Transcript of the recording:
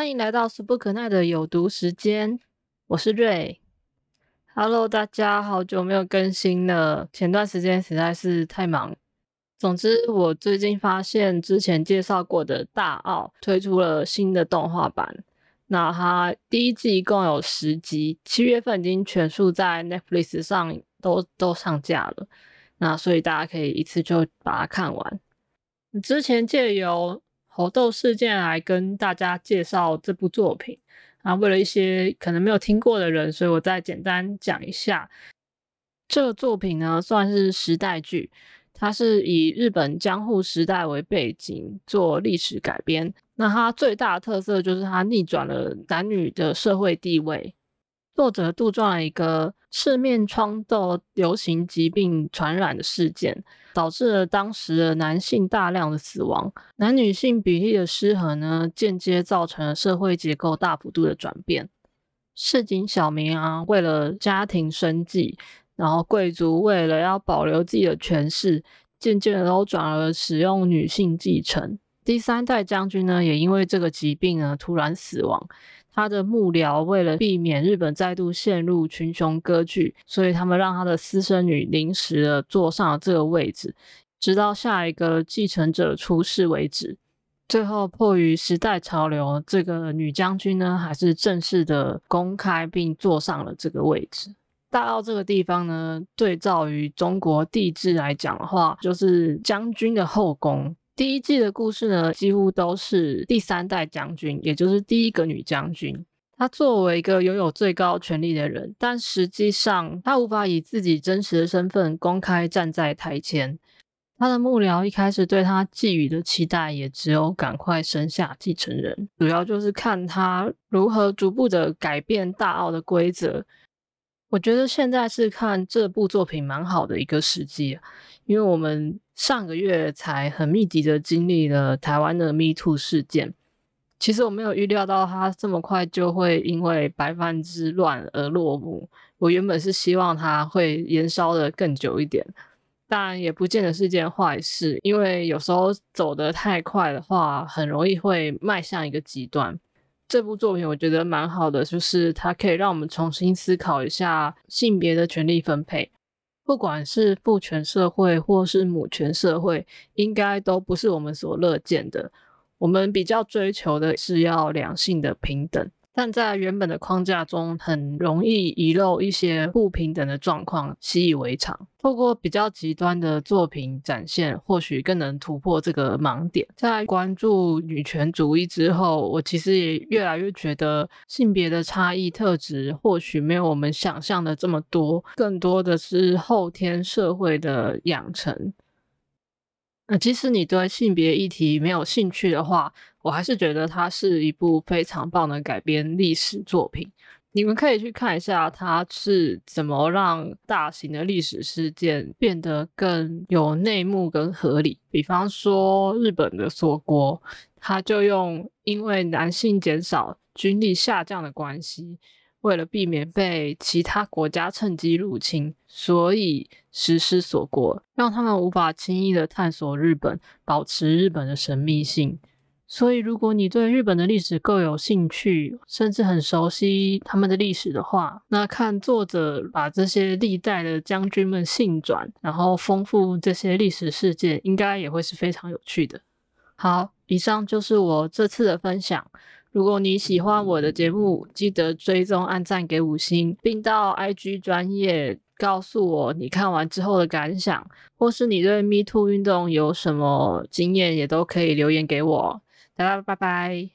欢迎来到俗不可耐的有毒时间，我是瑞。Hello，大家好久没有更新了，前段时间实在是太忙。总之，我最近发现之前介绍过的大奥推出了新的动画版，那它第一季一共有十集，七月份已经全数在 Netflix 上都都上架了，那所以大家可以一次就把它看完。之前借由猴豆事件来跟大家介绍这部作品啊，为了一些可能没有听过的人，所以我再简单讲一下。这个作品呢，算是时代剧，它是以日本江户时代为背景做历史改编。那它最大的特色就是它逆转了男女的社会地位。作者杜撰了一个赤面疮的流行疾病传染的事件。导致了当时的男性大量的死亡，男女性比例的失衡呢，间接造成了社会结构大幅度的转变。市井小民啊，为了家庭生计，然后贵族为了要保留自己的权势，渐渐的都转而使用女性继承。第三代将军呢，也因为这个疾病呢，突然死亡。他的幕僚为了避免日本再度陷入群雄割据，所以他们让他的私生女临时的坐上了这个位置，直到下一个继承者出世为止。最后迫于时代潮流，这个女将军呢，还是正式的公开并坐上了这个位置。大澳这个地方呢，对照于中国帝制来讲的话，就是将军的后宫。第一季的故事呢，几乎都是第三代将军，也就是第一个女将军。她作为一个拥有最高权力的人，但实际上她无法以自己真实的身份公开站在台前。她的幕僚一开始对她寄予的期待，也只有赶快生下继承人，主要就是看她如何逐步的改变大奥的规则。我觉得现在是看这部作品蛮好的一个时机，因为我们。上个月才很密集的经历了台湾的 Me Too 事件，其实我没有预料到它这么快就会因为白饭之乱而落幕。我原本是希望它会延烧的更久一点，但也不见得是件坏事，因为有时候走得太快的话，很容易会迈向一个极端。这部作品我觉得蛮好的，就是它可以让我们重新思考一下性别的权利分配。不管是父权社会或是母权社会，应该都不是我们所乐见的。我们比较追求的是要两性的平等。但在原本的框架中，很容易遗漏一些不平等的状况，习以为常。透过比较极端的作品展现，或许更能突破这个盲点。在关注女权主义之后，我其实也越来越觉得，性别的差异特质或许没有我们想象的这么多，更多的是后天社会的养成。那即使你对性别议题没有兴趣的话，我还是觉得它是一部非常棒的改编历史作品。你们可以去看一下，它是怎么让大型的历史事件变得更有内幕跟合理。比方说日本的锁国，他就用因为男性减少、军力下降的关系。为了避免被其他国家趁机入侵，所以实施锁国，让他们无法轻易的探索日本，保持日本的神秘性。所以，如果你对日本的历史够有兴趣，甚至很熟悉他们的历史的话，那看作者把这些历代的将军们性转，然后丰富这些历史事件，应该也会是非常有趣的。好，以上就是我这次的分享。如果你喜欢我的节目，记得追踪、按赞、给五星，并到 IG 专业告诉我你看完之后的感想，或是你对 Me Too 运动有什么经验，也都可以留言给我。大家拜拜。